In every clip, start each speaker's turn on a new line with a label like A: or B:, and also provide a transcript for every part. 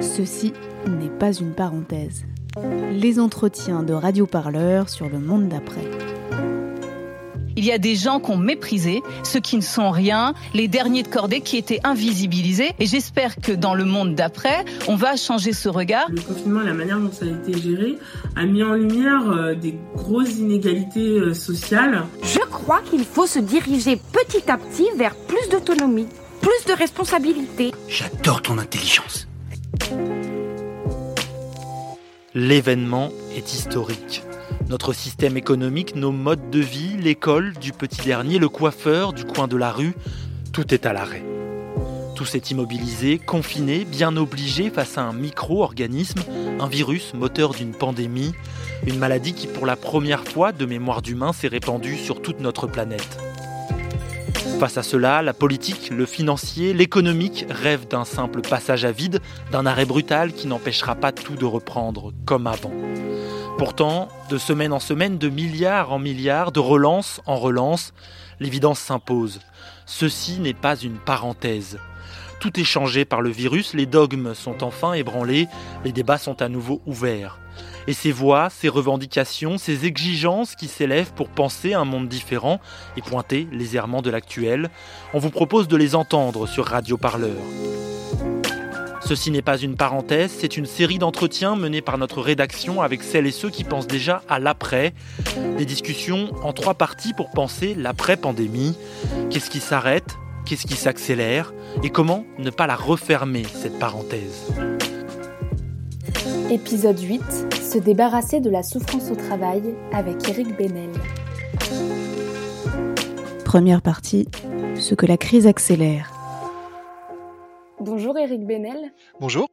A: Ceci n'est pas une parenthèse. Les entretiens de Radio Parleur sur le monde d'après.
B: Il y a des gens qu'on méprisé, ceux qui ne sont rien, les derniers de cordée qui étaient invisibilisés. Et j'espère que dans le monde d'après, on va changer ce regard.
C: Le confinement, la manière dont ça a été géré, a mis en lumière euh, des grosses inégalités euh, sociales.
D: Je crois qu'il faut se diriger petit à petit vers plus d'autonomie, plus de responsabilité.
E: J'adore ton intelligence.
F: L'événement est historique. Notre système économique, nos modes de vie, l'école, du petit dernier, le coiffeur, du coin de la rue, tout est à l'arrêt. Tout s'est immobilisé, confiné, bien obligé face à un micro-organisme, un virus moteur d'une pandémie, une maladie qui pour la première fois de mémoire d'humain s'est répandue sur toute notre planète. Face à cela, la politique, le financier, l'économique rêvent d'un simple passage à vide, d'un arrêt brutal qui n'empêchera pas tout de reprendre comme avant. Pourtant, de semaine en semaine, de milliards en milliards, de relance en relance, l'évidence s'impose. Ceci n'est pas une parenthèse. Tout est changé par le virus, les dogmes sont enfin ébranlés, les débats sont à nouveau ouverts. Et ces voix, ces revendications, ces exigences qui s'élèvent pour penser un monde différent et pointer les errements de l'actuel, on vous propose de les entendre sur Radio Parleur. Ceci n'est pas une parenthèse, c'est une série d'entretiens menés par notre rédaction avec celles et ceux qui pensent déjà à l'après. Des discussions en trois parties pour penser l'après-pandémie. Qu'est-ce qui s'arrête? Qu'est-ce qui s'accélère? Et comment ne pas la refermer, cette parenthèse?
A: Épisode 8 Se débarrasser de la souffrance au travail avec Eric Benel. Première partie Ce que la crise accélère. Bonjour Eric Benel.
G: Bonjour.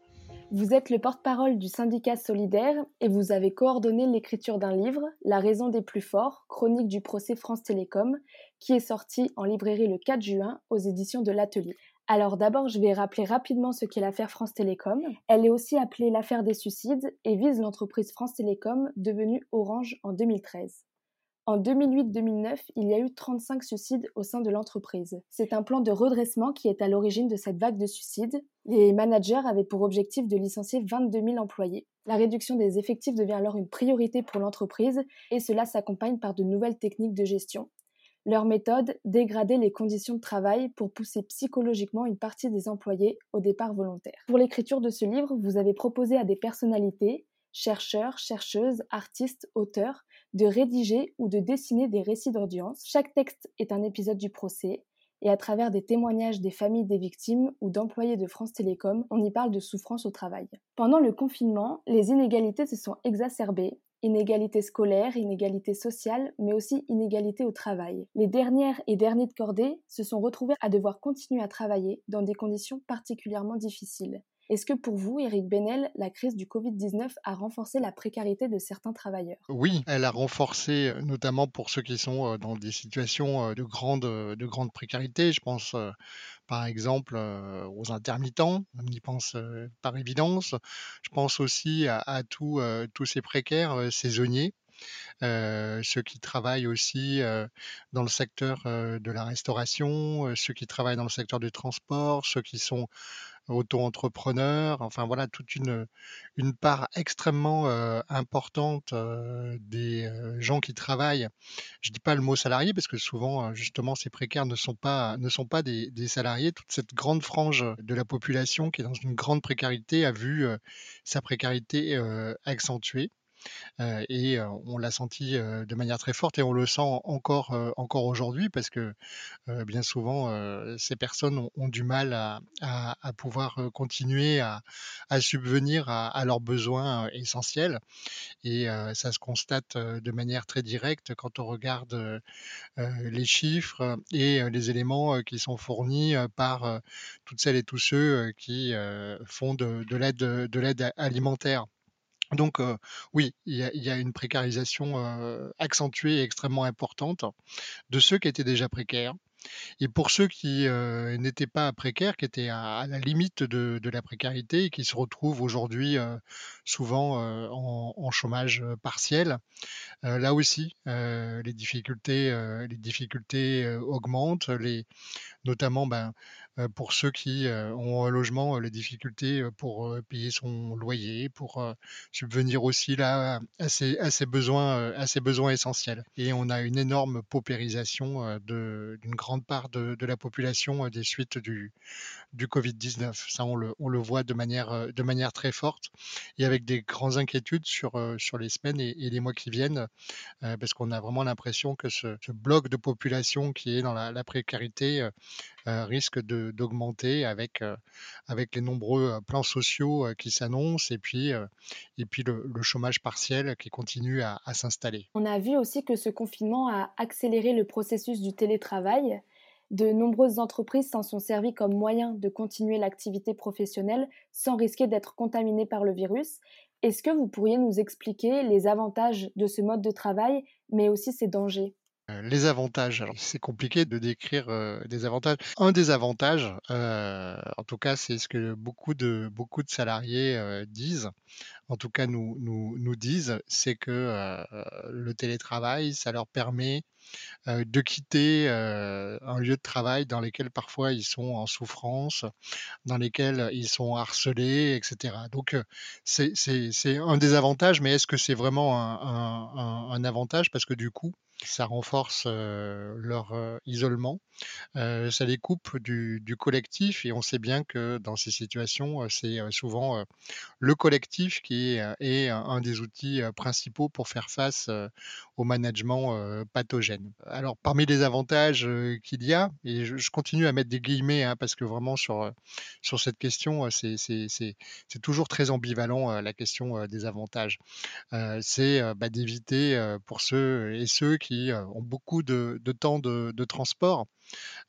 A: Vous êtes le porte-parole du syndicat solidaire et vous avez coordonné l'écriture d'un livre, La raison des plus forts, chronique du procès France Télécom, qui est sorti en librairie le 4 juin aux éditions de l'Atelier. Alors d'abord, je vais rappeler rapidement ce qu'est l'affaire France Télécom. Elle est aussi appelée l'affaire des suicides et vise l'entreprise France Télécom devenue Orange en 2013. En 2008-2009, il y a eu 35 suicides au sein de l'entreprise. C'est un plan de redressement qui est à l'origine de cette vague de suicides. Les managers avaient pour objectif de licencier 22 000 employés. La réduction des effectifs devient alors une priorité pour l'entreprise et cela s'accompagne par de nouvelles techniques de gestion. Leur méthode, dégrader les conditions de travail pour pousser psychologiquement une partie des employés au départ volontaire. Pour l'écriture de ce livre, vous avez proposé à des personnalités, chercheurs, chercheuses, artistes, auteurs, de rédiger ou de dessiner des récits d'audience. Chaque texte est un épisode du procès et à travers des témoignages des familles des victimes ou d'employés de France Télécom, on y parle de souffrance au travail. Pendant le confinement, les inégalités se sont exacerbées, inégalités scolaires, inégalités sociales, mais aussi inégalités au travail. Les dernières et derniers de cordée se sont retrouvés à devoir continuer à travailler dans des conditions particulièrement difficiles. Est-ce que pour vous, Eric Benel, la crise du Covid-19 a renforcé la précarité de certains travailleurs?
G: Oui, elle a renforcé, euh, notamment pour ceux qui sont euh, dans des situations euh, de grande précarité. Je pense par exemple aux intermittents, on y pense par évidence. Je pense aussi à, tous ces précaires saisonniers. ceux qui travaillent aussi dans le secteur de la restauration, ceux qui travaillent dans le secteur du transport, ceux qui sont auto-entrepreneurs, enfin voilà, toute une, une part extrêmement importante des gens qui travaillent. Je dis pas le mot salarié parce que souvent, justement, ces précaires ne sont pas, ne sont pas des, des salariés. Toute cette grande frange de la population qui est dans une grande précarité a vu sa précarité accentuée et on l'a senti de manière très forte et on le sent encore, encore aujourd'hui parce que bien souvent, ces personnes ont, du mal à, pouvoir continuer à, subvenir à, leurs besoins essentiels. Et ça se constate de manière très directe quand on regarde les chiffres et les éléments qui sont fournis par toutes celles et tous ceux qui font de l'aide alimentaire. Donc oui, il y, a, une précarisation accentuée et extrêmement importante de ceux qui étaient déjà précaires. Et pour ceux qui n'étaient pas précaires, qui étaient à, la limite de, la précarité et qui se retrouvent aujourd'hui souvent en, chômage partiel, là aussi, les difficultés, augmentent. Notamment, ben, pour ceux qui ont un logement, les difficultés pour payer son loyer, pour subvenir aussi là à ses, besoins, essentiels. Et on a une énorme paupérisation d'une grande part de, la population des suites du, du Covid-19. Ça, on le, voit de manière, très forte et avec des grandes inquiétudes sur les semaines et, les mois qui viennent, parce qu'on a vraiment l'impression que ce, bloc de population qui est dans la, précarité risque d'augmenter avec, avec les nombreux plans sociaux qui s'annoncent et puis, et puis le, chômage partiel qui continue à, à s'installer.
A: On a vu aussi que ce confinement a accéléré le processus du télétravail. De nombreuses entreprises s'en sont servies comme moyen de continuer l'activité professionnelle sans risquer d'être contaminées par le virus. Est-ce que vous pourriez nous expliquer les avantages de ce mode de travail, mais aussi ses dangers?
G: euh, les avantages, alors c'est compliqué de décrire euh, des avantages. Un des avantages, euh, en tout cas, c'est ce que beaucoup de, beaucoup de salariés disent, en tout cas nous, nous, nous disent, c'est que le télétravail, ça leur permet de quitter un lieu de travail dans lequel parfois ils sont en souffrance, dans lesquels ils sont harcelés, etc. Donc c'est un des avantages, mais est-ce que c'est vraiment un, un, avantage? Parce que du coup, ça renforce leur isolement, ça les coupe du, collectif et on sait bien que dans ces situations, c'est souvent le collectif qui est, est, un des outils principaux pour faire face au management pathogène. Alors parmi les avantages qu'il y a, et je, continue à mettre des guillemets hein, parce que vraiment sur, sur cette question, c'est toujours très ambivalent la question des avantages. c'est bah, d'éviter pour ceux et ceux qui ont beaucoup de, temps de, transport,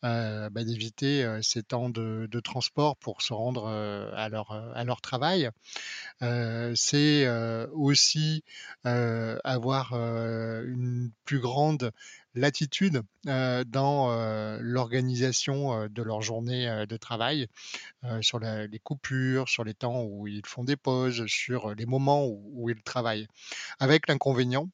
G: bah, d'éviter ces temps de, transport pour se rendre leur, à leur travail. c'est aussi avoir une plus grande latitude dans l'organisation de leur journée de travail, sur les coupures, sur les temps où ils font des pauses, sur les moments où ils travaillent. Avec l'inconvénient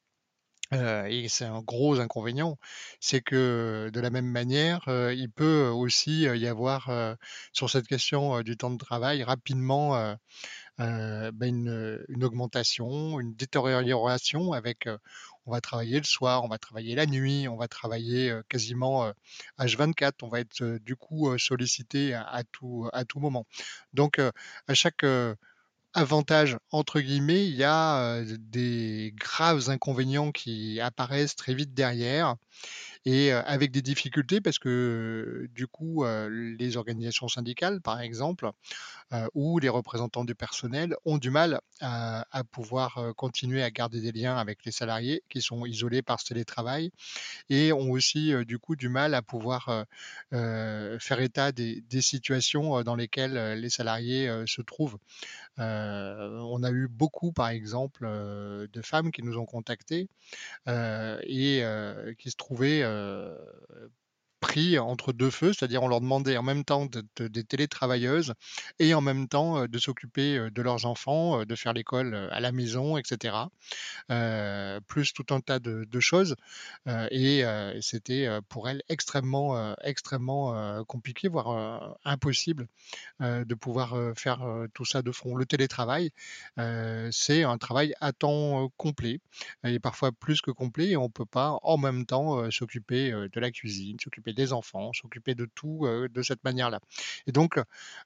G: et c'est un gros inconvénient, c'est que de la même manière, il peut aussi y avoir sur cette question du temps de travail rapidement ben, une, augmentation, une détérioration avec on va travailler le soir, on va travailler la nuit, on va travailler quasiment H24, on va être du coup sollicité à, tout, à tout moment. Donc à chaque avantage entre guillemets, il y a des graves inconvénients qui apparaissent très vite derrière et avec des difficultés parce que du coup, les organisations syndicales, par exemple, ou les représentants du personnel ont du mal à, pouvoir continuer à garder des liens avec les salariés qui sont isolés par ce télétravail et ont aussi du coup du mal à pouvoir faire état des, situations dans lesquelles les salariés se trouvent. On a eu beaucoup, par exemple, de femmes qui nous ont contactés et qui se trouvaient pris entre deux feux, c'est-à-dire on leur demandait en même temps d'être des télétravailleuses et en même temps de s'occuper de leurs enfants, de faire l'école à la maison, etc. plus tout un tas de, choses. et c'était pour elles extrêmement, extrêmement compliqué, voire impossible de pouvoir faire tout ça de front. Le télétravail, c'est un travail à temps complet, et parfois plus que complet, et on ne peut pas en même temps s'occuper de la cuisine, s'occuper des enfants, s'occuper de tout de cette manière-là. Et donc,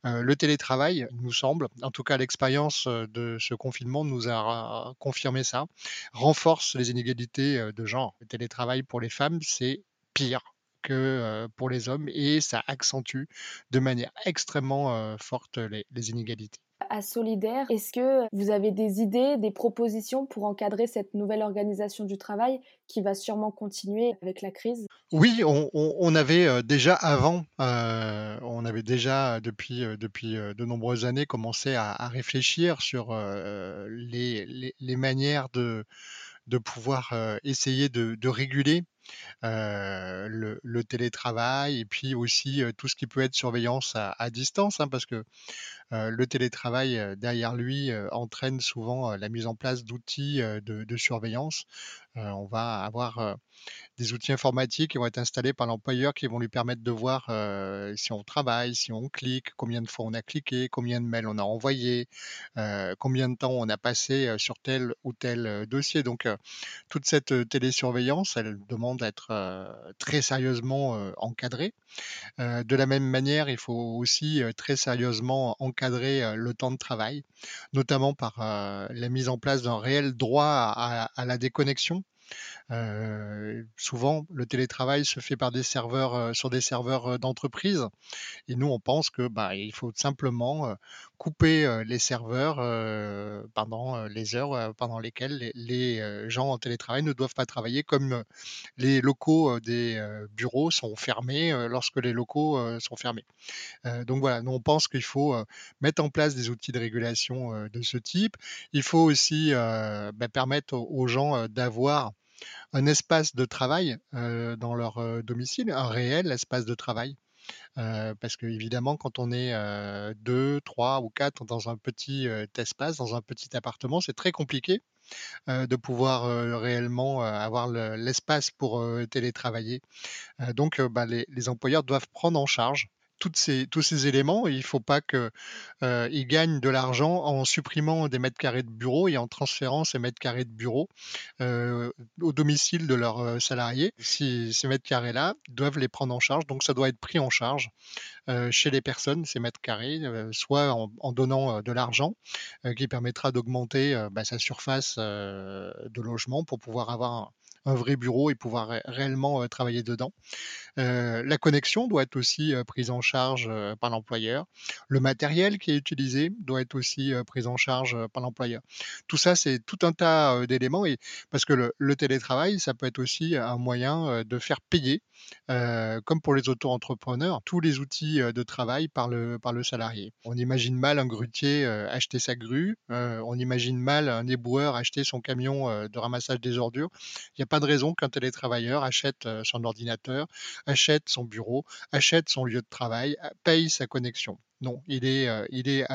G: le télétravail, nous semble, en tout cas l'expérience de ce confinement nous a confirmé ça, renforce les inégalités de genre. Le télétravail pour les femmes, c'est pire que pour les hommes et ça accentue de manière extrêmement forte les inégalités
A: à Solidaire, est-ce que vous avez des idées, des propositions pour encadrer cette nouvelle organisation du travail qui va sûrement continuer avec la crise?
G: Oui, on, avait euh, déjà avant, euh, on avait déjà depuis, euh, depuis de nombreuses années commencé à, réfléchir sur les, manières de, de pouvoir essayer de, réguler le, télétravail et puis aussi tout ce qui peut être surveillance à, distance, hein, parce que le télétravail derrière lui entraîne souvent la mise en place d'outils de, surveillance. on va avoir des outils informatiques qui vont être installés par l'employeur qui vont lui permettre de voir euh, si on travaille, si on clique, combien de fois on a cliqué, combien de mails on a envoyé, euh, combien de temps on a passé euh, sur tel ou tel dossier. Donc toute cette télésurveillance, elle demande d'être très sérieusement encadrée. de la même manière, il faut aussi très sérieusement encadrer le temps de travail, notamment par la mise en place d'un réel droit à la déconnexion. Euh, souvent, le télétravail se fait par des serveurs euh, sur des serveurs euh, d'entreprise, et nous on pense que bah, il faut simplement couper les serveurs pendant les heures pendant lesquelles les, gens en télétravail ne doivent pas travailler, comme les locaux des bureaux sont fermés lorsque les locaux sont fermés. donc voilà, nous on pense qu'il faut mettre en place des outils de régulation de ce type. Il faut aussi bah, permettre aux gens d'avoir un espace de travail euh, dans leur euh, domicile, un réel espace de travail. Euh, parce que évidemment, quand on est deux, trois ou quatre dans un petit espace, dans un petit appartement, c'est très compliqué de pouvoir réellement avoir l'espace pour télétravailler. donc, bah, les, employeurs doivent prendre en charge tous ces éléments. il ne faut pas qu'ils euh, gagnent de l'argent en supprimant des mètres carrés de bureau et en transférant ces mètres carrés de bureau euh, au domicile de leurs euh, salariés. Ces mètres carrés-là doivent les prendre en charge, donc ça doit être pris en charge chez les personnes, ces mètres carrés, soit en, donnant de l'argent qui permettra d'augmenter bah, sa surface de logement pour pouvoir avoir un vrai bureau et pouvoir réellement travailler dedans. la connexion doit être aussi prise en charge par l'employeur. Le matériel qui est utilisé doit être aussi pris en charge par l'employeur. Tout ça, c'est tout un tas d'éléments et parce que le, télétravail, ça peut être aussi un moyen de faire payer, comme pour les auto-entrepreneurs, tous les outils de travail par le, par le salarié. On imagine mal un grutier acheter sa grue, on imagine mal un éboueur acheter son camion de ramassage des ordures. Il n'y a pas de raison qu'un télétravailleur achète son ordinateur, achète son bureau, achète son lieu de travail, paye sa connexion. Non, il est, il est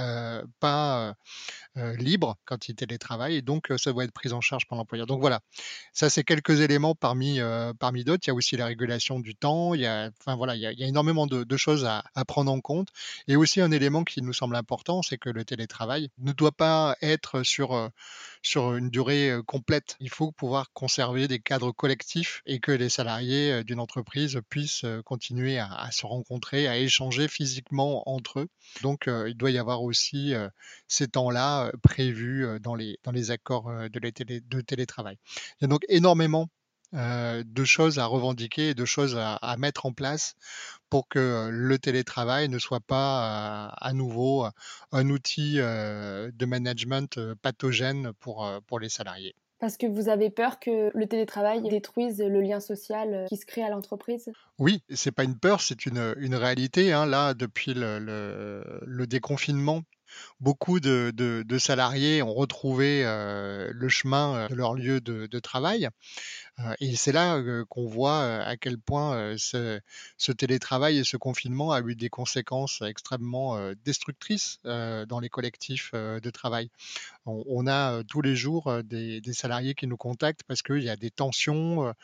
G: pas libre quand il télétravaille et donc ça doit être pris en charge par l'employeur. Donc voilà, ça c'est quelques éléments parmi, parmi d'autres. Il y a aussi la régulation du temps. Il y a, enfin voilà, il y a, énormément de, choses à, à, prendre en compte. Et aussi un élément qui nous semble important, c'est que le télétravail ne doit pas être sur sur une durée complète. Il faut pouvoir conserver des cadres collectifs et que les salariés d'une entreprise puissent continuer à, se rencontrer, à échanger physiquement entre eux. Donc, il doit y avoir aussi ces temps-là prévus dans les, accords de, télétravail. Il y a donc énormément de choses à revendiquer et de choses à, mettre en place pour que le télétravail ne soit pas à nouveau un outil de management pathogène pour les salariés.
A: Parce que vous avez peur que le télétravail détruise le lien social qui se crée à l'entreprise?
G: Oui, c'est pas une peur, c'est une, une réalité. Hein. Là, depuis le, déconfinement, beaucoup de, salariés ont retrouvé le chemin de leur lieu de travail. Et c'est là qu'on voit à quel point ce, télétravail et ce confinement a eu des conséquences extrêmement destructrices dans les collectifs de travail. On, a tous les jours des, salariés qui nous contactent parce qu'il y a des tensions,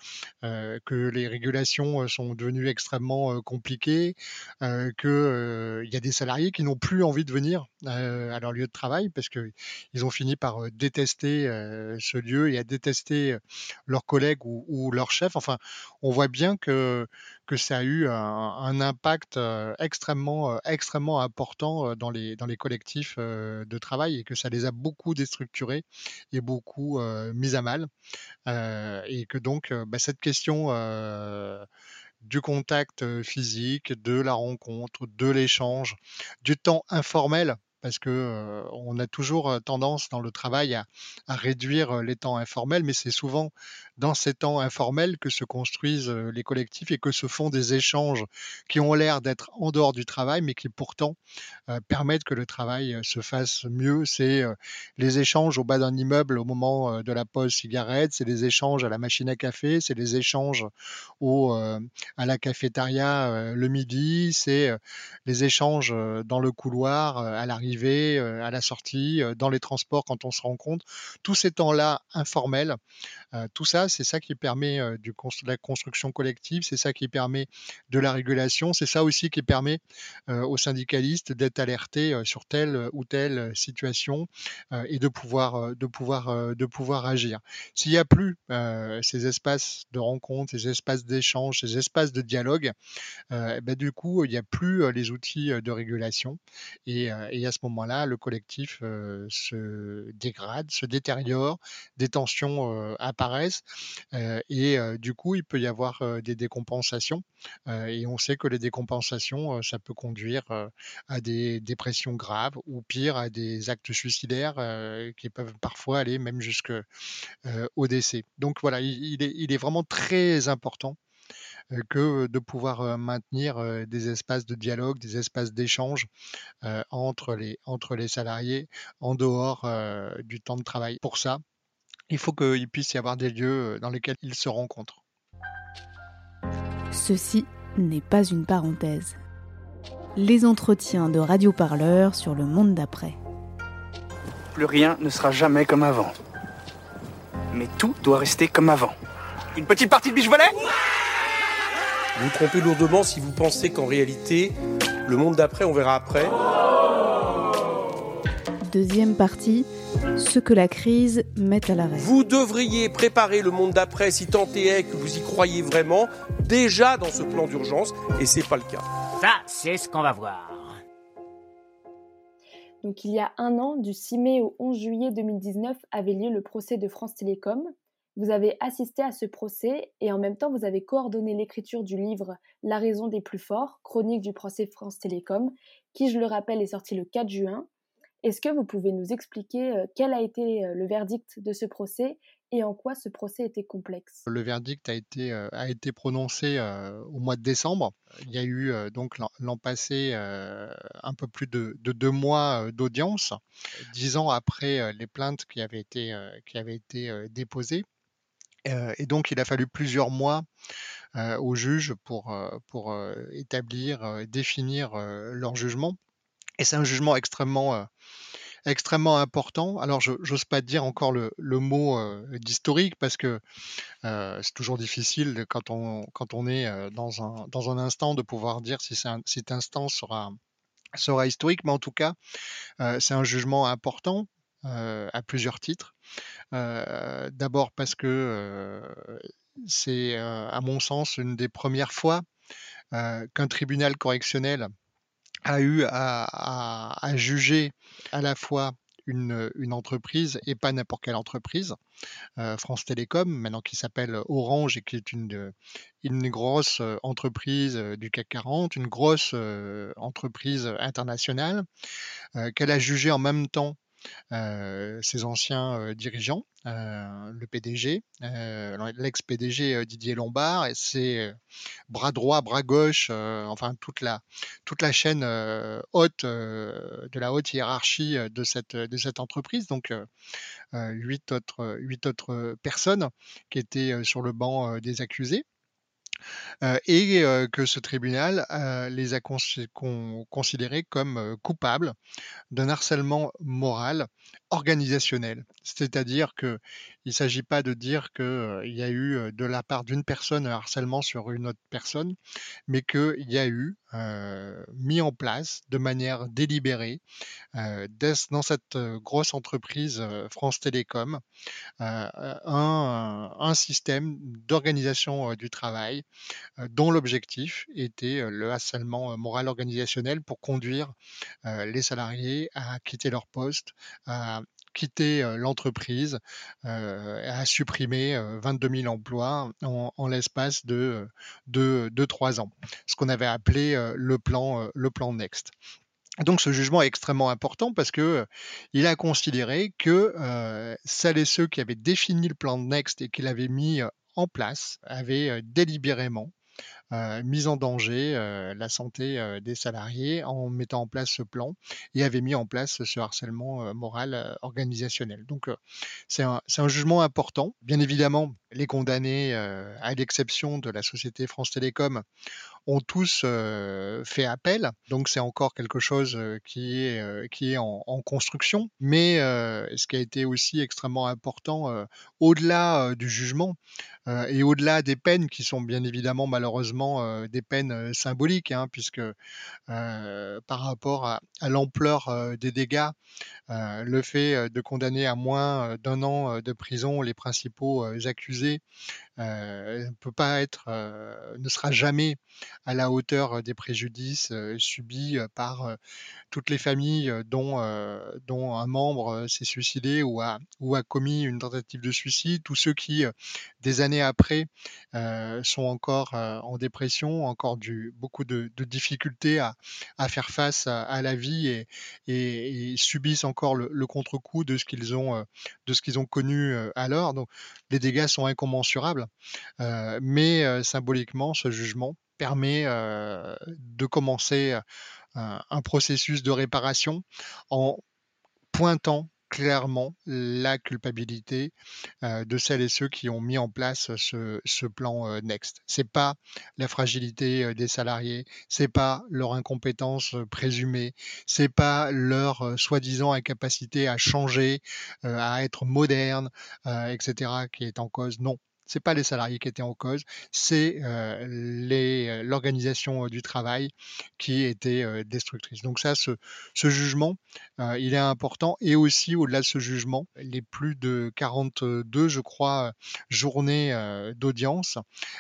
G: que les régulations sont devenues extrêmement compliquées, qu'il y a des salariés qui n'ont plus envie de venir à leur lieu de travail parce qu'ils ont fini par détester ce lieu et à détester leurs collègues ou, leur chef. Enfin, on voit bien que, ça a eu un, impact euh, extrêmement, euh, extrêmement important euh, dans les, dans les collectifs de travail et que ça les a beaucoup déstructurés et beaucoup mis à mal. et que donc, bah, cette question du contact physique, de la rencontre, de l'échange, du temps informel parce que on a toujours tendance dans le travail à, réduire les temps informels, mais c'est souvent dans ces temps informels que se construisent les collectifs et que se font des échanges qui ont l'air d'être en dehors du travail, mais qui pourtant permettent que le travail se fasse mieux. C'est les échanges au bas d'un immeuble au moment de la pause cigarette, c'est les échanges à la machine à café, c'est les échanges au, à la cafétéria le midi, c'est les échanges dans le couloir à l'arrivée l'arrivée, à la sortie, dans les transports quand on se rencontre. Tous ces temps-là informels, tout ça, c'est ça qui permet de la construction collective, c'est ça qui permet de la régulation, c'est ça aussi qui permet aux syndicalistes d'être alertés sur telle ou telle situation et de pouvoir, de pouvoir, de pouvoir agir. S'il n'y a plus ces espaces de rencontre, ces espaces d'échange, ces espaces de dialogue, ben, du coup, il n'y a plus les outils de régulation. Et, à ce moment-là, le collectif se dégrade, se détériore, des tensions apparaissent. et du coup, il peut y avoir des décompensations. et on sait que les décompensations, ça peut conduire à des dépressions graves ou pire, à des actes suicidaires qui peuvent parfois aller même jusqu'au décès. Donc voilà, il, est, il est vraiment très important que de pouvoir maintenir des espaces de dialogue, des espaces d'échange entre, les, entre les salariés en dehors du temps de travail. Pour ça, il faut qu'il puisse y avoir des lieux dans lesquels ils se rencontrent.
H: Ceci n'est pas une parenthèse. Les entretiens de Radio Parleur sur le monde d'après.
E: Plus rien ne sera jamais comme avant. Mais tout doit rester comme avant. Une petite partie de biche volet
I: vous vous trompez lourdement si vous pensez qu'en réalité, le monde d'après, on verra après.
H: Deuxième partie, ce que la crise met à l'arrêt.
I: Vous devriez préparer le monde d'après si tant est que vous y croyez vraiment, déjà dans ce plan d'urgence, et c'est pas le cas.
J: Ça, c'est ce qu'on va voir.
A: Donc il y a un an, du 6 mai au 11 juillet 2019, avait lieu le procès de France Télécom, vous avez assisté à ce procès et en même temps vous avez coordonné l'écriture du livre La raison des plus forts, chronique du procès France Télécom, qui je le rappelle est sorti le 4 juin. Est-ce que vous pouvez nous expliquer euh, quel a été euh, le verdict de ce procès et en quoi ce procès était complexe?
G: Le verdict a été, euh, a été prononcé au mois de décembre. Il y a eu donc l'an passé un peu plus de, deux mois d'audience, dix ans après les plaintes qui avaient été, qui avaient été déposées et donc, il a fallu plusieurs mois aux juges pour, pour établir, définir leur jugement. Et c'est un jugement extrêmement, extrêmement important. Alors, je n'ose pas dire encore le, mot d'historique parce que c'est toujours difficile quand on, quand on est dans, un, dans un instant de pouvoir dire si un, cet instant sera, sera historique. Mais en tout cas, c'est un jugement important à plusieurs titres. D'abord parce que c'est, à mon sens, une des premières fois qu'un tribunal correctionnel a eu à, juger à la fois une, entreprise et pas n'importe quelle entreprise, France Télécom, maintenant qui s'appelle Orange et qui est une, une grosse entreprise du CAC 40, une grosse entreprise internationale, qu'elle a jugé en même temps ses anciens dirigeants, le PDG, l'ex-PDG Didier Lombard, et ses bras droit, bras gauche, enfin toute la, toute la chaîne haute de la haute hiérarchie de cette, de cette entreprise. Donc huit autres, huit autres personnes qui étaient sur le banc des accusés. Et que ce tribunal les a considérés comme coupables d'un harcèlement moral organisationnel. C'est-à-dire qu'il ne s'agit pas de dire qu'il y a eu de la part d'une personne un harcèlement sur une autre personne, mais qu'il y a eu mis en place de manière délibérée dans cette grosse entreprise France Télécom un, un, système d'organisation du travail dont l'objectif était le harcèlement moral organisationnel pour conduire les salariés à quitter leur poste, à quitter l'entreprise, à supprimer 22 000 emplois en, l'espace de 2-3 ans, ce qu'on avait appelé le, plan, le plan Next. Donc ce jugement est extrêmement important parce que il a considéré que celles et ceux qui avaient défini le plan Next et qui l'avaient mis en place avaient délibérément euh, mise en danger euh, la santé euh, des salariés en mettant en place ce plan et avait mis en place ce harcèlement moral organisationnel. Donc c'est un, un, jugement important. Bien évidemment, les condamnés, à l'exception de la société France Télécom, ont tous fait appel. Donc c'est encore quelque chose qui est, qui est en, construction. Mais ce qui a été aussi extrêmement important, au-delà du jugement, et au-delà des peines qui sont bien évidemment malheureusement des peines symboliques, hein, puisque par rapport à, à l'ampleur des dégâts, le fait de condamner à moins d'un an de prison les principaux accusés ne peut pas être, ne sera jamais à la hauteur des préjudices subis par toutes les familles dont, dont un membre s'est suicidé ou a, ou a commis une tentative de suicide, tous ceux qui, des années après, sont encore en dépression, encore du, beaucoup de, difficultés à, à, faire face à, la vie et, et, subissent encore le, le contre-coup de ce qu'ils ont, de ce qu'ils ont connu alors. Donc, les dégâts sont incommensurables, mais symboliquement, ce jugement permet de commencer un, processus de réparation en pointant clairement la culpabilité de celles et ceux qui ont mis en place ce, plan Next. C'est pas la fragilité des salariés, c'est pas leur incompétence présumée, c'est pas leur soi-disant incapacité à changer, à être moderne, etc. qui est en cause. Non, c'est pas les salariés qui étaient en cause, c'est l'organisation du travail qui était destructrice. Donc ça, ce, jugement, il est important. Et aussi, au-delà de ce jugement, les plus de 42, je crois, journées d'audience,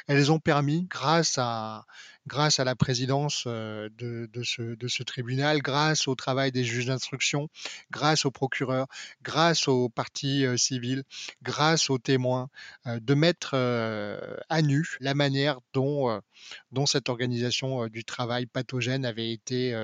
G: elles ont permis, grâce à grâce à la présidence de, ce, tribunal, grâce au travail des juges d'instruction, grâce aux procureurs, grâce aux parties civiles, grâce aux témoins, de mettre à nu la manière dont, cette organisation du travail pathogène avait été,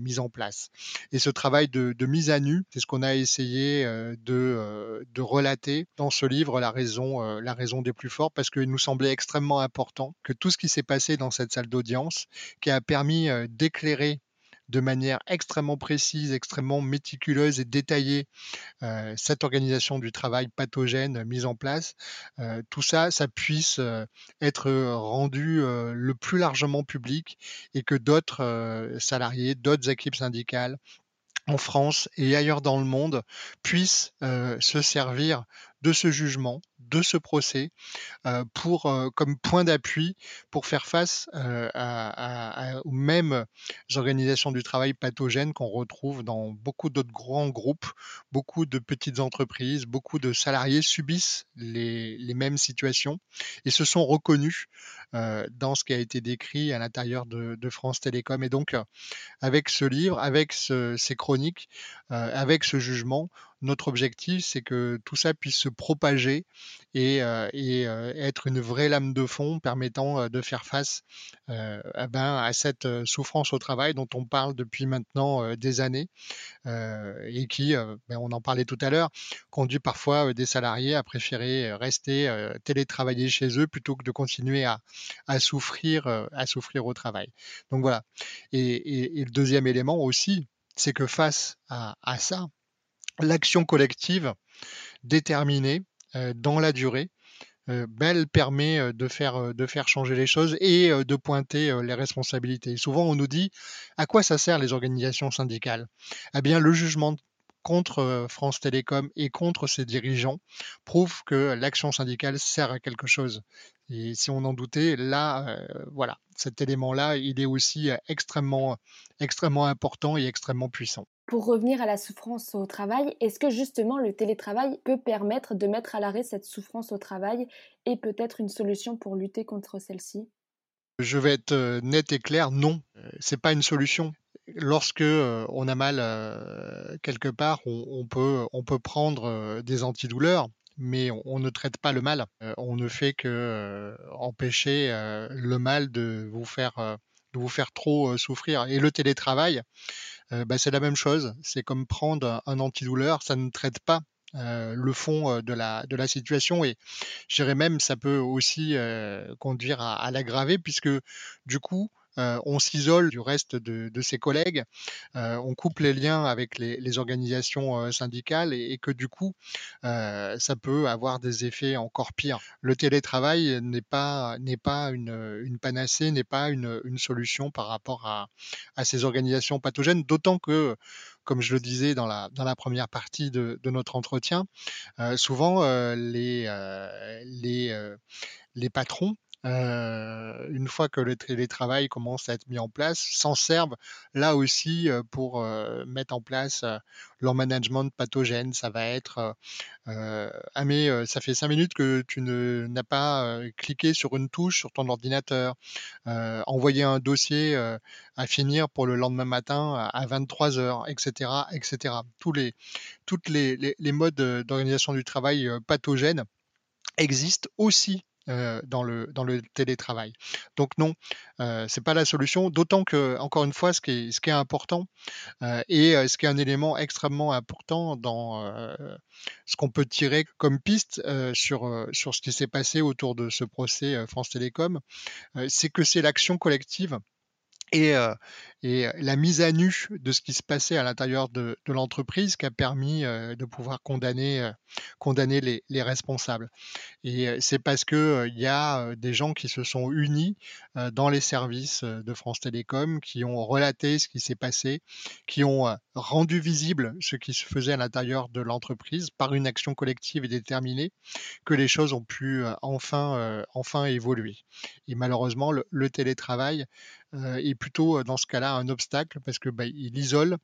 G: mise en place. Et ce travail de, mise à nu, c'est ce qu'on a essayé de, relater dans ce livre, la raison des plus forts, parce qu'il nous semblait extrêmement important que tout ce qui s'est passé dans cette salle d'audience, qui a permis d'éclairer de manière extrêmement précise, extrêmement méticuleuse et détaillée cette organisation du travail pathogène mise en place, tout ça, ça puisse être rendu le plus largement public et que d'autres salariés, d'autres équipes syndicales, en France et ailleurs dans le monde puissent se servir de ce jugement, de ce procès, pour, comme point d'appui pour faire face aux mêmes organisations du travail pathogènes qu'on retrouve dans beaucoup d'autres grands groupes, beaucoup de petites entreprises, beaucoup de salariés subissent les, mêmes situations et se sont reconnus dans ce qui a été décrit à l'intérieur de, France Télécom. Et donc, avec ce livre, avec ces chroniques, avec ce jugement, notre objectif, c'est que tout ça puisse se propager et, euh, euh, être une vraie lame de fond permettant euh, de faire face ben, à cette souffrance au travail dont on parle depuis maintenant des années et qui, ben, on en parlait tout à l'heure, conduit parfois des salariés à préférer rester télétravailler chez eux plutôt que de continuer à, souffrir, à souffrir au travail. Donc voilà. Et, le deuxième élément aussi, c'est que face à ça, l'action collective déterminée euh, dans la durée, euh, ben, elle permet euh, de faire, de faire changer les choses et de pointer les responsabilités. Souvent, on nous dit à quoi ça sert les organisations syndicales? Eh bien, le jugement contre France Télécom et contre ses dirigeants prouve que l'action syndicale sert à quelque chose. Et si on en doutait, là, voilà, cet élément-là, il est aussi extrêmement, extrêmement important et extrêmement puissant.
A: Pour revenir à la souffrance au travail, est-ce que justement le télétravail peut permettre de mettre à l'arrêt cette souffrance au travail et peut-être une solution pour lutter contre celle-ci?
G: Je vais être euh, net et clair, non, euh, c'est pas une solution. Lorsque euh, on a mal quelque part, on, peut, peut prendre des antidouleurs, mais on, ne traite pas le mal. on ne fait que empêcher le mal de vous faire, de vous faire trop souffrir. Et le télétravail, euh, bah, c'est la même chose. C'est comme prendre un antidouleur, ça ne traite pas euh, le fond euh, de la, de la situation et je dirais même ça peut aussi conduire à, l'aggraver puisque du coup on s'isole du reste de, ses collègues, on coupe les liens avec les, organisations syndicales et, que du coup, ça peut avoir des effets encore pires. Le télétravail n'est pas, n'est pas une, panacée, n'est pas une, solution par rapport à, ces organisations pathogènes, d'autant que comme je le disais dans la, première partie de, notre entretien, souvent les, les patrons une fois que le télétravail commence à être mis en place, s'en servent là aussi pour mettre en place leur management pathogène. Ça va être ah mais ça fait cinq minutes que tu n'as pas cliqué sur une touche sur ton ordinateur, envoyer un dossier à finir pour le lendemain matin à 23 heures, etc., etc. Tous les, toutes les modes d'organisation du travail pathogènes existent aussi euh, dans, le, télétravail. Donc non, euh, c'est pas la solution, d'autant que, encore une fois, ce qui est, important euh, et ce qui est un élément extrêmement important dans ce qu'on peut tirer comme piste sur ce qui s'est passé autour de ce procès France Télécom, c'est que c'est l'action collective et, et la mise à nu de ce qui se passait à l'intérieur de, l'entreprise qui a permis de pouvoir condamner, condamner les, les, responsables. Et c'est parce qu'il y a des gens qui se sont unis dans les services de France Télécom, qui ont relaté ce qui s'est passé, qui ont rendu visible ce qui se faisait à l'intérieur de l'entreprise par une action collective et déterminée, que les choses ont pu enfin, enfin évoluer. Et malheureusement, le télétravail est plutôt dans ce cas-là un obstacle parce que bah, il isole,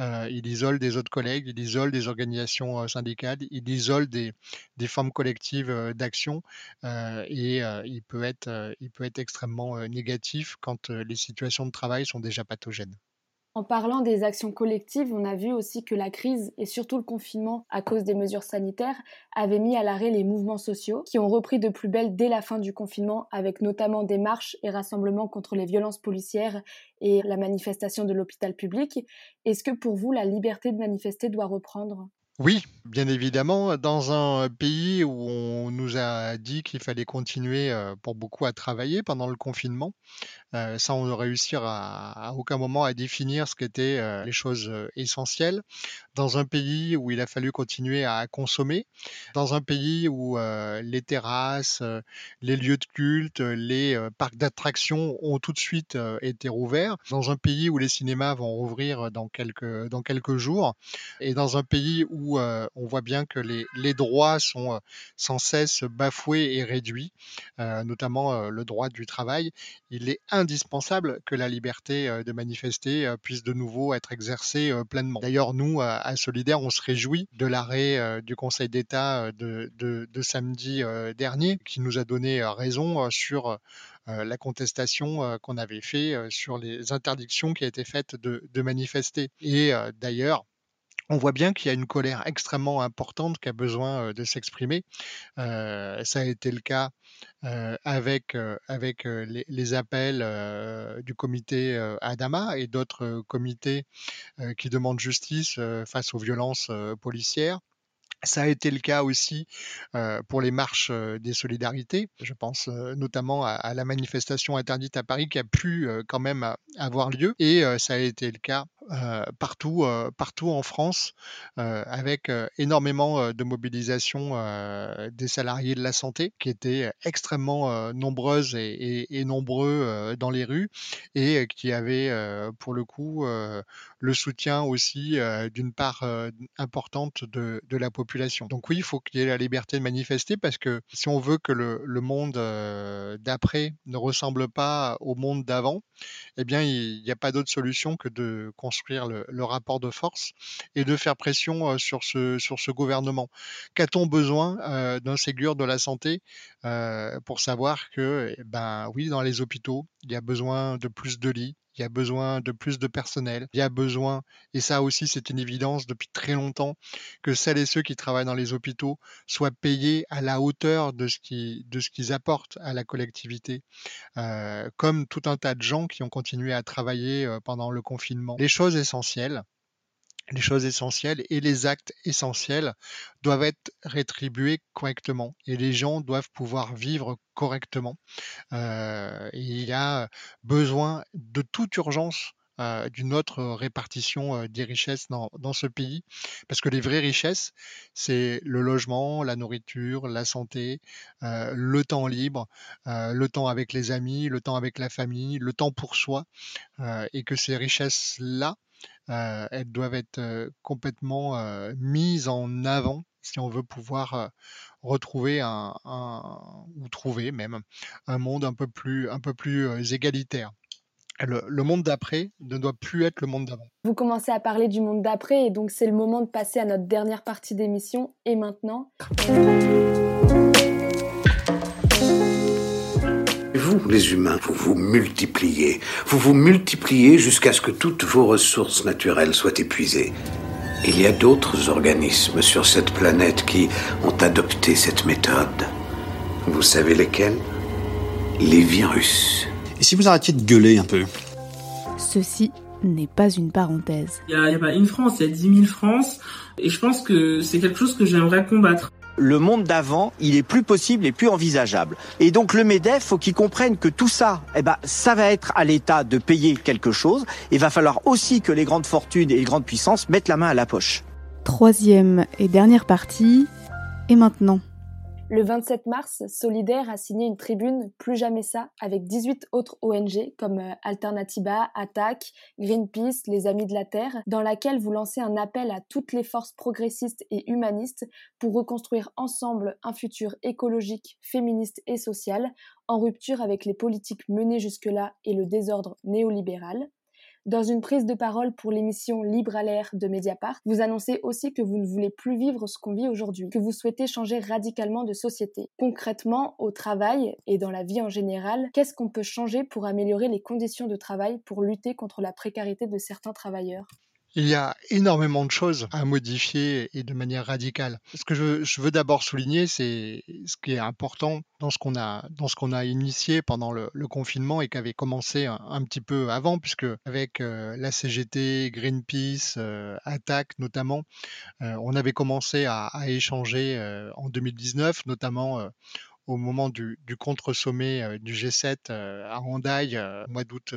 G: euh, il isole des autres collègues, il isole des organisations euh, syndicales, il isole des, des formes collectives euh, d'action et il peut être, il peut être extrêmement négatif quand les situations de travail sont déjà pathogènes.
A: En parlant des actions collectives, on a vu aussi que la crise et surtout le confinement à cause des mesures sanitaires avaient mis à l'arrêt les mouvements sociaux qui ont repris de plus belle dès la fin du confinement avec notamment des marches et rassemblements contre les violences policières et la manifestation de l'hôpital public. Est-ce que pour vous la liberté de manifester doit reprendre?
G: Oui, bien évidemment, dans un pays où on nous a dit qu'il fallait continuer pour beaucoup à travailler pendant le confinement, sans réussir à, à aucun moment à définir ce qu'étaient les choses essentielles, dans un pays où il a fallu continuer à consommer, dans un pays où les terrasses, les lieux de culte, les parcs d'attractions ont tout de suite été rouverts, dans un pays où les cinémas vont rouvrir dans quelques, dans quelques jours, et dans un pays où on voit bien que les, droits sont sans cesse bafoués et réduits, notamment le droit du travail. Il est indispensable que la liberté de manifester puisse de nouveau être exercée pleinement. D'ailleurs, nous, à Solidaire, on se réjouit de l'arrêt du Conseil d'État de, samedi dernier, qui nous a donné raison sur la contestation qu'on avait fait sur les interdictions qui a été faites de, de manifester. Et d'ailleurs, on voit bien qu'il y a une colère extrêmement importante qui a besoin de s'exprimer. ça a été le cas avec, avec les, appels du comité Adama et d'autres comités qui demandent justice face aux violences policières. Ça a été le cas aussi pour les marches des solidarités. Je pense notamment à, la manifestation interdite à Paris qui a pu quand même avoir lieu. Et ça a été le cas partout, partout en France, avec énormément de mobilisation des salariés de la santé qui étaient extrêmement nombreuses et, nombreux dans les rues et qui avaient pour le coup le soutien aussi d'une part importante de, la population. Donc oui, il faut qu'il y ait la liberté de manifester parce que si on veut que le, monde euh, d'après ne ressemble pas au monde d'avant, eh bien, il n'y a pas d'autre solution que de le, rapport de force et de faire pression euh, sur ce, gouvernement. Qu'a-t-on besoin euh, d'un Ségur de la santé pour savoir que, eh ben oui, dans les hôpitaux, il y a besoin de plus de lits, il y a besoin de plus de personnel, il y a besoin, et ça aussi c'est une évidence depuis très longtemps, que celles et ceux qui travaillent dans les hôpitaux soient payés à la hauteur de ce qu'ils apportent à la collectivité, euh, comme tout un tas de gens qui ont continué à travailler euh, pendant le confinement. Les choses essentielles, les choses essentielles et les actes essentiels doivent être rétribués correctement et les gens doivent pouvoir vivre correctement. Euh, il y a besoin de toute urgence euh, d'une autre répartition euh, des richesses dans, ce pays. Parce que les vraies richesses, c'est le logement, la nourriture, la santé, le temps libre, le temps avec les amis, le temps avec la famille, le temps pour soi. Et que ces richesses-là, euh, elles doivent être euh, complètement euh, mises en avant si on veut pouvoir retrouver un, ou trouver même un monde un peu plus, un peu plus égalitaire. Le, monde d'après ne doit plus être le monde d'avant.
A: Vous commencez à parler du monde d'après et donc c'est le moment de passer à notre dernière partie d'émission. Et maintenant
K: Vous, les humains, vous vous multipliez. Vous vous multipliez jusqu'à ce que toutes vos ressources naturelles soient épuisées. Il y a d'autres organismes sur cette planète qui ont adopté cette méthode. Vous savez lesquels? Les virus.
L: Et si vous arrêtiez de gueuler un peu?
H: Ceci n'est pas une parenthèse.
C: Il n'y a, a, pas une France, il y a 10 000 France. Et je pense que c'est quelque chose que j'aimerais combattre.
M: Le monde d'avant, il est plus possible et plus envisageable. Et donc le MEDEF, faut qu'il comprenne que tout ça, eh ben, ça va être à l'État de payer quelque chose. Il va falloir aussi que les grandes fortunes et les grandes puissances mettent la main à la poche.
H: Troisième et dernière partie. Et maintenant
A: le 27 mars, Solidaire a signé une tribune Plus jamais ça avec 18 autres ONG comme euh, Alternativa, Attac, Greenpeace, Les Amis de la Terre, dans laquelle vous lancez un appel à toutes les forces progressistes et humanistes pour reconstruire ensemble un futur écologique, féministe et social, en rupture avec les politiques menées jusque-là et le désordre néolibéral. Dans une prise de parole pour l'émission Libre à l'air de Mediapart, vous annoncez aussi que vous ne voulez plus vivre ce qu'on vit aujourd'hui, que vous souhaitez changer radicalement de société. Concrètement, au travail et dans la vie en général, qu'est-ce qu'on peut changer pour améliorer les conditions de travail pour lutter contre la précarité de certains travailleurs?
G: Il y a énormément de choses à modifier et de manière radicale. Ce que je, veux d'abord souligner, c'est ce qui est important dans ce qu'on a, initié pendant le, confinement et qui avait commencé un, petit peu avant, puisque avec euh, la CGT, Greenpeace, euh, Attac notamment, euh, on avait commencé à, à échanger euh, en 2019, notamment au moment du, contre-sommet euh, du G7 euh, à Handaï euh, au mois d'août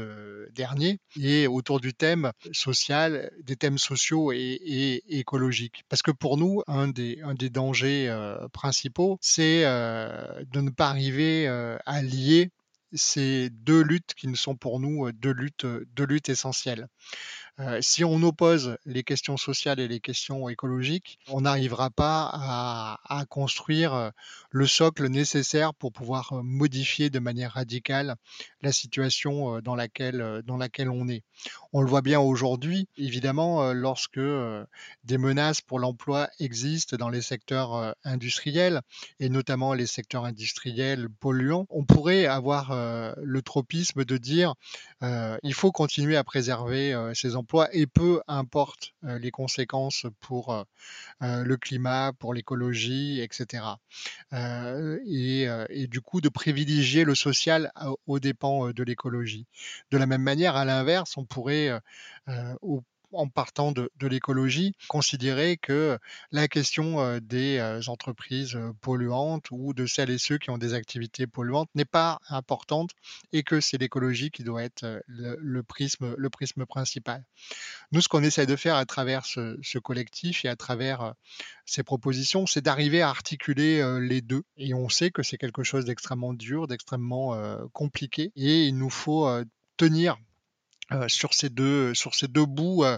G: dernier, et autour du thème social, des thèmes sociaux et, et, écologiques. Parce que pour nous, un des, un des dangers principaux, c'est de ne pas arriver à lier ces deux luttes qui ne sont pour nous deux luttes, deux luttes essentielles. Euh, si on oppose les questions sociales et les questions écologiques, on n'arrivera pas à, construire euh, le socle nécessaire pour pouvoir euh, modifier de manière radicale la situation dans laquelle, dans laquelle on est. On le voit bien aujourd'hui, évidemment, lorsque des menaces pour l'emploi existent dans les secteurs industriels, et notamment les secteurs industriels polluants, on pourrait avoir le tropisme de dire il faut continuer à préserver ces emplois et peu importe les conséquences pour le climat, pour l'écologie, etc. Et, et, du coup, de privilégier le social aux dépens de l'écologie. De la même manière, à l'inverse, on pourrait, au en partant de, l'écologie, considérer que la question des entreprises polluantes ou de celles et ceux qui ont des activités polluantes n'est pas importante et que c'est l'écologie qui doit être le, prisme, principal. Nous, ce qu'on essaie de faire à travers ce, collectif et à travers ces propositions, c'est d'arriver à articuler les deux. Et on sait que c'est quelque chose d'extrêmement dur, d'extrêmement compliqué et il nous faut tenir euh, sur, ces deux, sur ces deux bouts euh,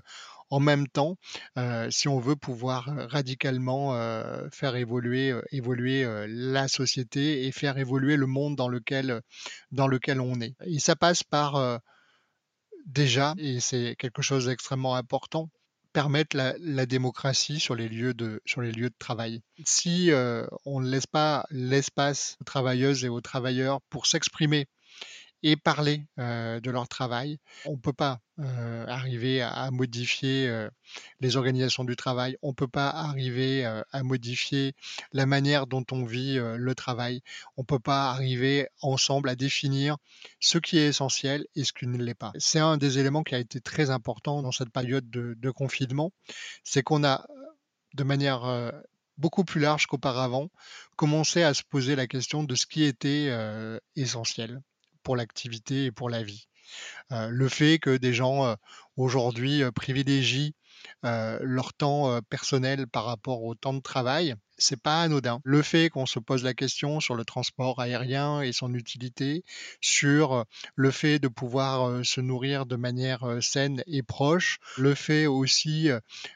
G: en même temps, euh, si on veut pouvoir radicalement euh, faire évoluer, euh, évoluer la société et faire évoluer le monde dans lequel, dans lequel on est. Et ça passe par déjà, et c'est quelque chose d'extrêmement important, permettre la, la, démocratie sur les lieux de, sur les lieux de travail. Si on ne laisse pas l'espace aux travailleuses et aux travailleurs pour s'exprimer et parler de leur travail. On ne peut pas arriver à, modifier les organisations du travail, on ne peut pas arriver à modifier la manière dont on vit le travail, on ne peut pas arriver ensemble à définir ce qui est essentiel et ce qui ne l'est pas. C'est un des éléments qui a été très important dans cette période de, de confinement, c'est qu'on a de manière beaucoup plus large qu'auparavant, commençait à se poser la question de ce qui était euh, essentiel pour l'activité et pour la vie. Euh, le fait que des gens euh, aujourd'hui privilégient leur temps personnel par rapport au temps de travail, c'est pas anodin. Le fait qu'on se pose la question sur le transport aérien et son utilité, sur le fait de pouvoir se nourrir de manière saine et proche, le fait aussi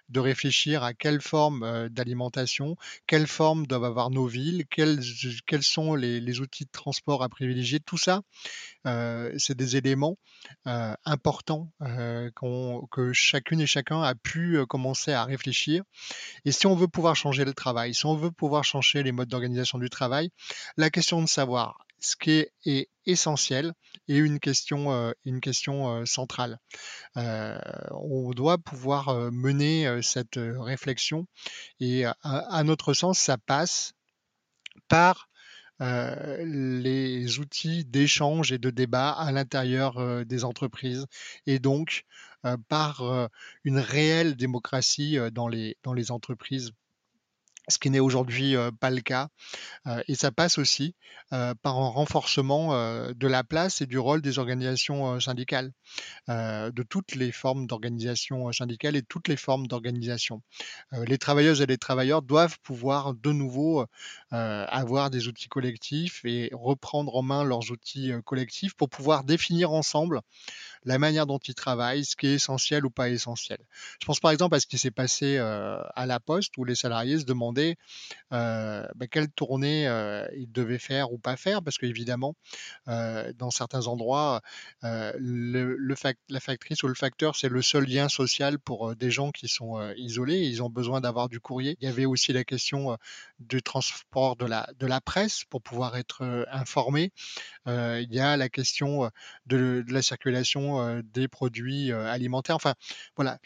G: de réfléchir à quelle forme d'alimentation, quelle forme doivent avoir nos villes, quels, sont les, outils de transport à privilégier, tout ça, c'est des éléments importants que chacune et chacun a pu commencer à réfléchir. Et si on veut pouvoir changer le travail, si on veut pouvoir changer les modes d'organisation du travail, la question de savoir ce qui est, essentiel est une question, euh, euh, centrale. Euh, on doit pouvoir mener cette réflexion et à, notre sens, ça passe par les outils d'échange et de débat à l'intérieur des entreprises et donc par une réelle démocratie dans les entreprises ce qui n'est aujourd'hui pas le cas. et ça passe aussi par un renforcement de la place et du rôle des organisations syndicales, de toutes les formes d'organisation syndicale et toutes les formes d'organisation. les travailleuses et les travailleurs doivent pouvoir de nouveau avoir des outils collectifs et reprendre en main leurs outils collectifs pour pouvoir définir ensemble la manière dont ils travaillent, ce qui est essentiel ou pas essentiel. Je pense par exemple à ce qui s'est passé à la Poste où les salariés se demandaient bah, quelle tournée ils devaient faire ou pas faire, parce qu'évidemment, dans certains endroits, la factrice ou le facteur, c'est le seul lien social pour des gens qui sont isolés. Ils ont besoin d'avoir du courrier. Il y avait aussi la question du transport de la, de la presse pour pouvoir être informé. il y a la question de la circulation des produits alimentaires. Enfin, voilà.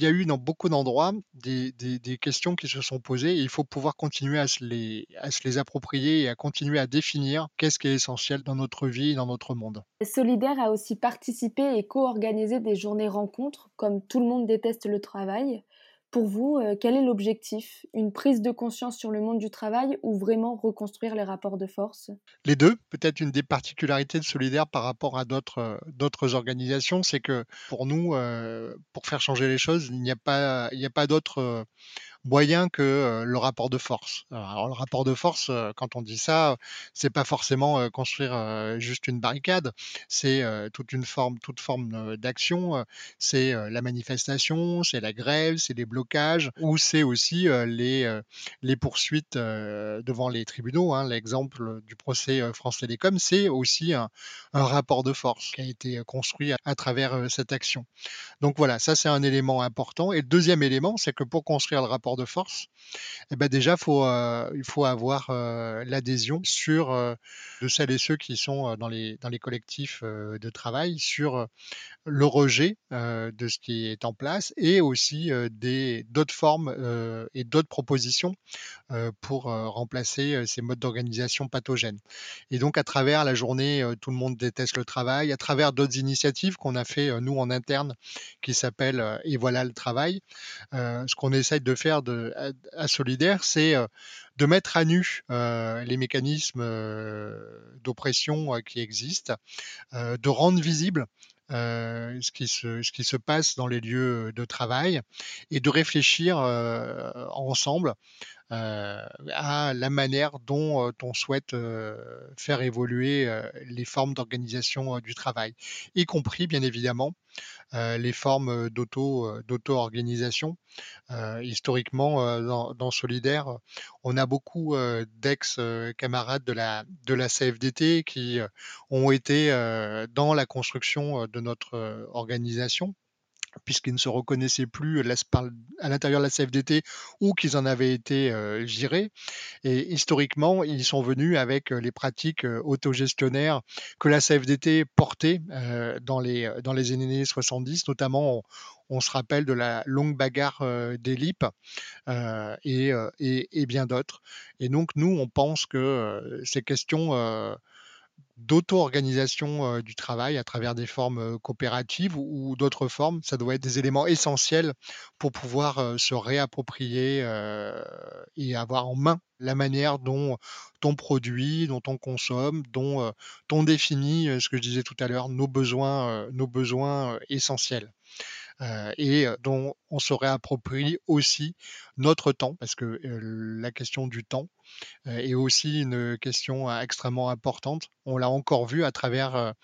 G: Il y a eu dans beaucoup d'endroits des, questions qui se sont posées et il faut pouvoir continuer à se, les, à se les approprier et à continuer à définir qu'est-ce qui est essentiel dans notre vie et dans notre monde.
A: Solidaire a aussi participé et co-organisé des journées rencontres comme Tout le monde déteste le travail, pour vous, euh, quel est l'objectif? Une prise de conscience sur le monde du travail ou vraiment reconstruire les rapports de force?
G: Les deux. Peut-être une des particularités de Solidaire par rapport à d'autres euh, organisations, c'est que pour nous, euh, pour faire changer les choses, il n'y a pas, il n'y pas d'autre moyen que le rapport de force. Alors le rapport de force, quand on dit ça, c'est pas forcément construire juste une barricade, c'est toute une forme, toute forme d'action. C'est la manifestation, c'est la grève, c'est les blocages, ou c'est aussi les poursuites devant les tribunaux. Hein. L'exemple du procès France Télécom, c'est aussi un, un, rapport de force qui a été construit à, travers cette action. Donc voilà, ça c'est un élément important. Et le deuxième élément, c'est que pour construire le rapport de force, eh ben déjà euh, il faut avoir euh, l'adhésion euh, de celles et ceux qui sont dans les, collectifs de travail sur le rejet de ce qui est en place et aussi d'autres formes et d'autres propositions pour remplacer ces modes d'organisation pathogènes. Et donc à travers la journée Tout le monde déteste le travail, à travers d'autres initiatives qu'on a fait nous en interne qui s'appellent Et voilà le travail, ce qu'on essaye de faire à, Solidaire, c'est de mettre à nu les mécanismes d'oppression qui existent, de rendre visible ce qui se passe dans les lieux de travail et de réfléchir ensemble à la manière dont on souhaite faire évoluer les formes d'organisation du travail, y compris bien évidemment les formes d'auto, d'auto-organisation. historiquement, dans, dans, Solidaire, on a beaucoup d'ex-camarades de la, de la CFDT qui ont été dans la construction de notre organisation puisqu'ils ne se reconnaissaient plus à l'intérieur de la CFDT ou qu'ils en avaient été euh. Et historiquement, ils sont venus avec euh, les pratiques euh, autogestionnaires que la CFDT portait dans, les, dans les années 70, notamment on, se rappelle de la longue bagarre des LIP et, et, bien d'autres. Et donc nous, on pense que ces questions d'auto-organisation euh, du travail à travers des formes euh, coopératives ou, d'autres formes? Ça doit être des éléments essentiels pour pouvoir euh, se réapproprier et avoir en main la manière dont on produit, dont on consomme, dont on définit, ce que je disais tout à l'heure, nos besoins, nos besoins essentiels. Et dont on se réapproprie aussi notre temps, parce que la question du temps est aussi une question extrêmement importante. On l'a encore vu à travers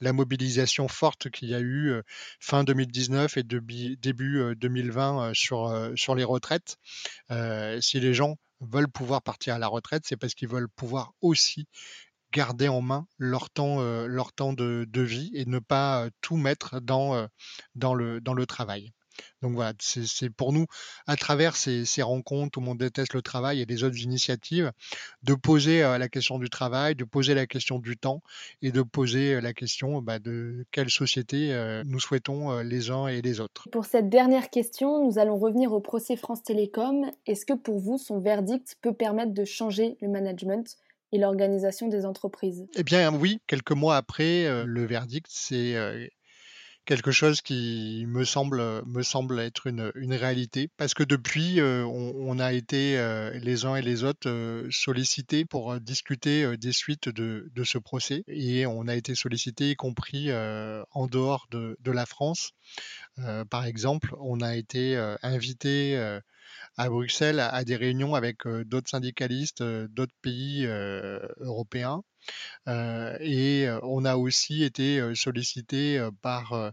G: la mobilisation forte qu'il y a eu fin 2019 et début 2020 sur, sur les retraites. si les gens veulent pouvoir partir à la retraite, c'est parce qu'ils veulent pouvoir aussi garder en main leur temps, leur temps de, vie et ne pas tout mettre dans, dans, le, dans le travail. Donc voilà, c'est pour nous, à travers ces, rencontres où on déteste le travail et les autres initiatives, de poser la question du travail, de poser la question du temps et de poser la question bah, de quelle société nous souhaitons les uns et les autres.
A: Pour cette dernière question, nous allons revenir au procès France Télécom. Est-ce que pour vous, son verdict peut permettre de changer le management? Et l'organisation des entreprises
G: Eh bien oui, quelques mois après le verdict, c'est quelque chose qui me semble, me semble être une, une réalité. Parce que depuis, euh, on, a été euh, les uns et les autres euh, sollicités pour discuter des suites de, de, ce procès. Et on a été sollicités, y compris en dehors de, de la France. par exemple, on a été invité à Bruxelles à, des réunions avec d'autres syndicalistes d'autres pays européens et on a aussi été sollicité par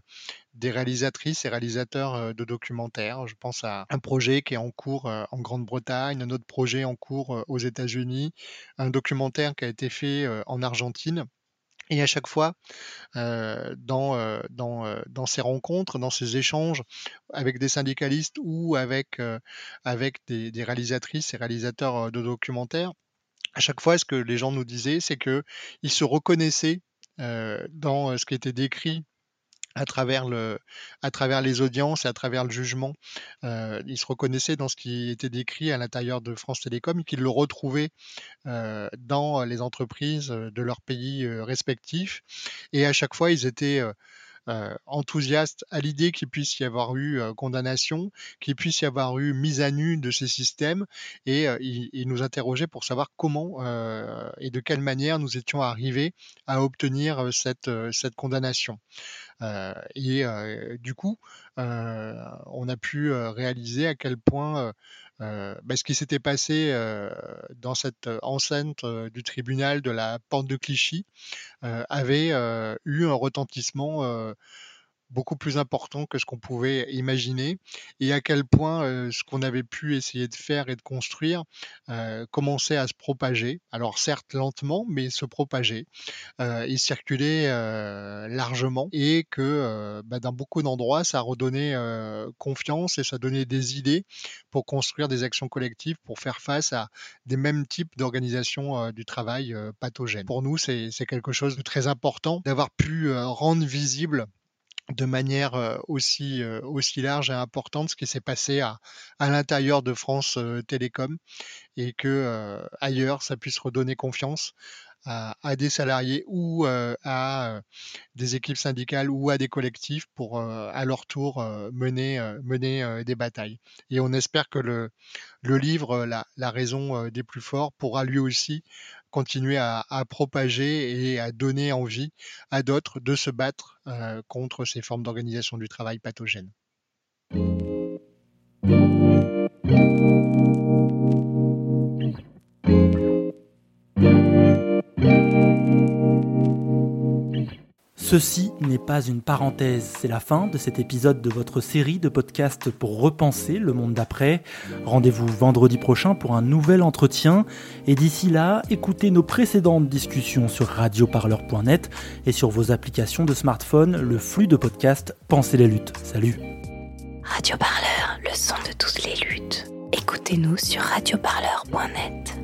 G: des réalisatrices et réalisateurs de documentaires. Je pense à un projet qui est en cours en Grande-Bretagne, un autre projet en cours aux États-Unis, un documentaire qui a été fait en Argentine. Et à chaque fois, dans, dans, ces rencontres, dans ces échanges avec des syndicalistes ou avec, avec des, des, réalisatrices et réalisateurs de documentaires, à chaque fois, ce que les gens nous disaient, c'est qu'ils se reconnaissaient dans ce qui était décrit à travers, le, à travers les audiences et à travers le jugement. ils se reconnaissaient dans ce qui était décrit à l'intérieur de France Télécom et qu'ils le retrouvaient dans les entreprises de leurs pays respectifs. Et à chaque fois, ils étaient euh, enthousiaste à l'idée qu'il puisse y avoir eu euh, condamnation, qu'il puisse y avoir eu mise à nu de ces systèmes, et euh, il, nous interrogeait pour savoir comment et de quelle manière nous étions arrivés à obtenir cette, cette condamnation. et du coup, on a pu réaliser à quel point bah, ce qui s'était passé dans cette enceinte du tribunal de la Porte de Clichy avait eu un retentissement beaucoup plus important que ce qu'on pouvait imaginer et à quel point ce qu'on avait pu essayer de faire et de construire commençait à se propager. Alors certes lentement, mais se propager et circuler largement et que bah, dans beaucoup d'endroits, ça redonnait confiance et ça donnait des idées pour construire des actions collectives pour faire face à des mêmes types d'organisation du travail pathogènes. Pour nous, c'est quelque chose de très important d'avoir pu rendre visible de manière aussi, aussi large et importante ce qui s'est passé à, à l'intérieur de France Télécom et que ailleurs ça puisse redonner confiance à, des salariés ou à des équipes syndicales ou à des collectifs pour à leur tour mener, mener des batailles. Et on espère que le, le livre la, la, raison des plus forts pourra lui aussi continuer à, propager et à donner envie à d'autres de se battre contre ces formes d'organisation du travail pathogènes.
F: Ceci n'est pas une parenthèse, c'est la fin de cet épisode de votre série de podcasts pour repenser le monde d'après. Rendez-vous vendredi prochain pour un nouvel entretien et d'ici là, écoutez nos précédentes discussions sur radioparleur.net et sur vos applications de smartphone, le flux de podcasts Pensez les luttes. Salut
N: Radio Parleur, le son de toutes les luttes. Écoutez-nous sur radioparleur.net.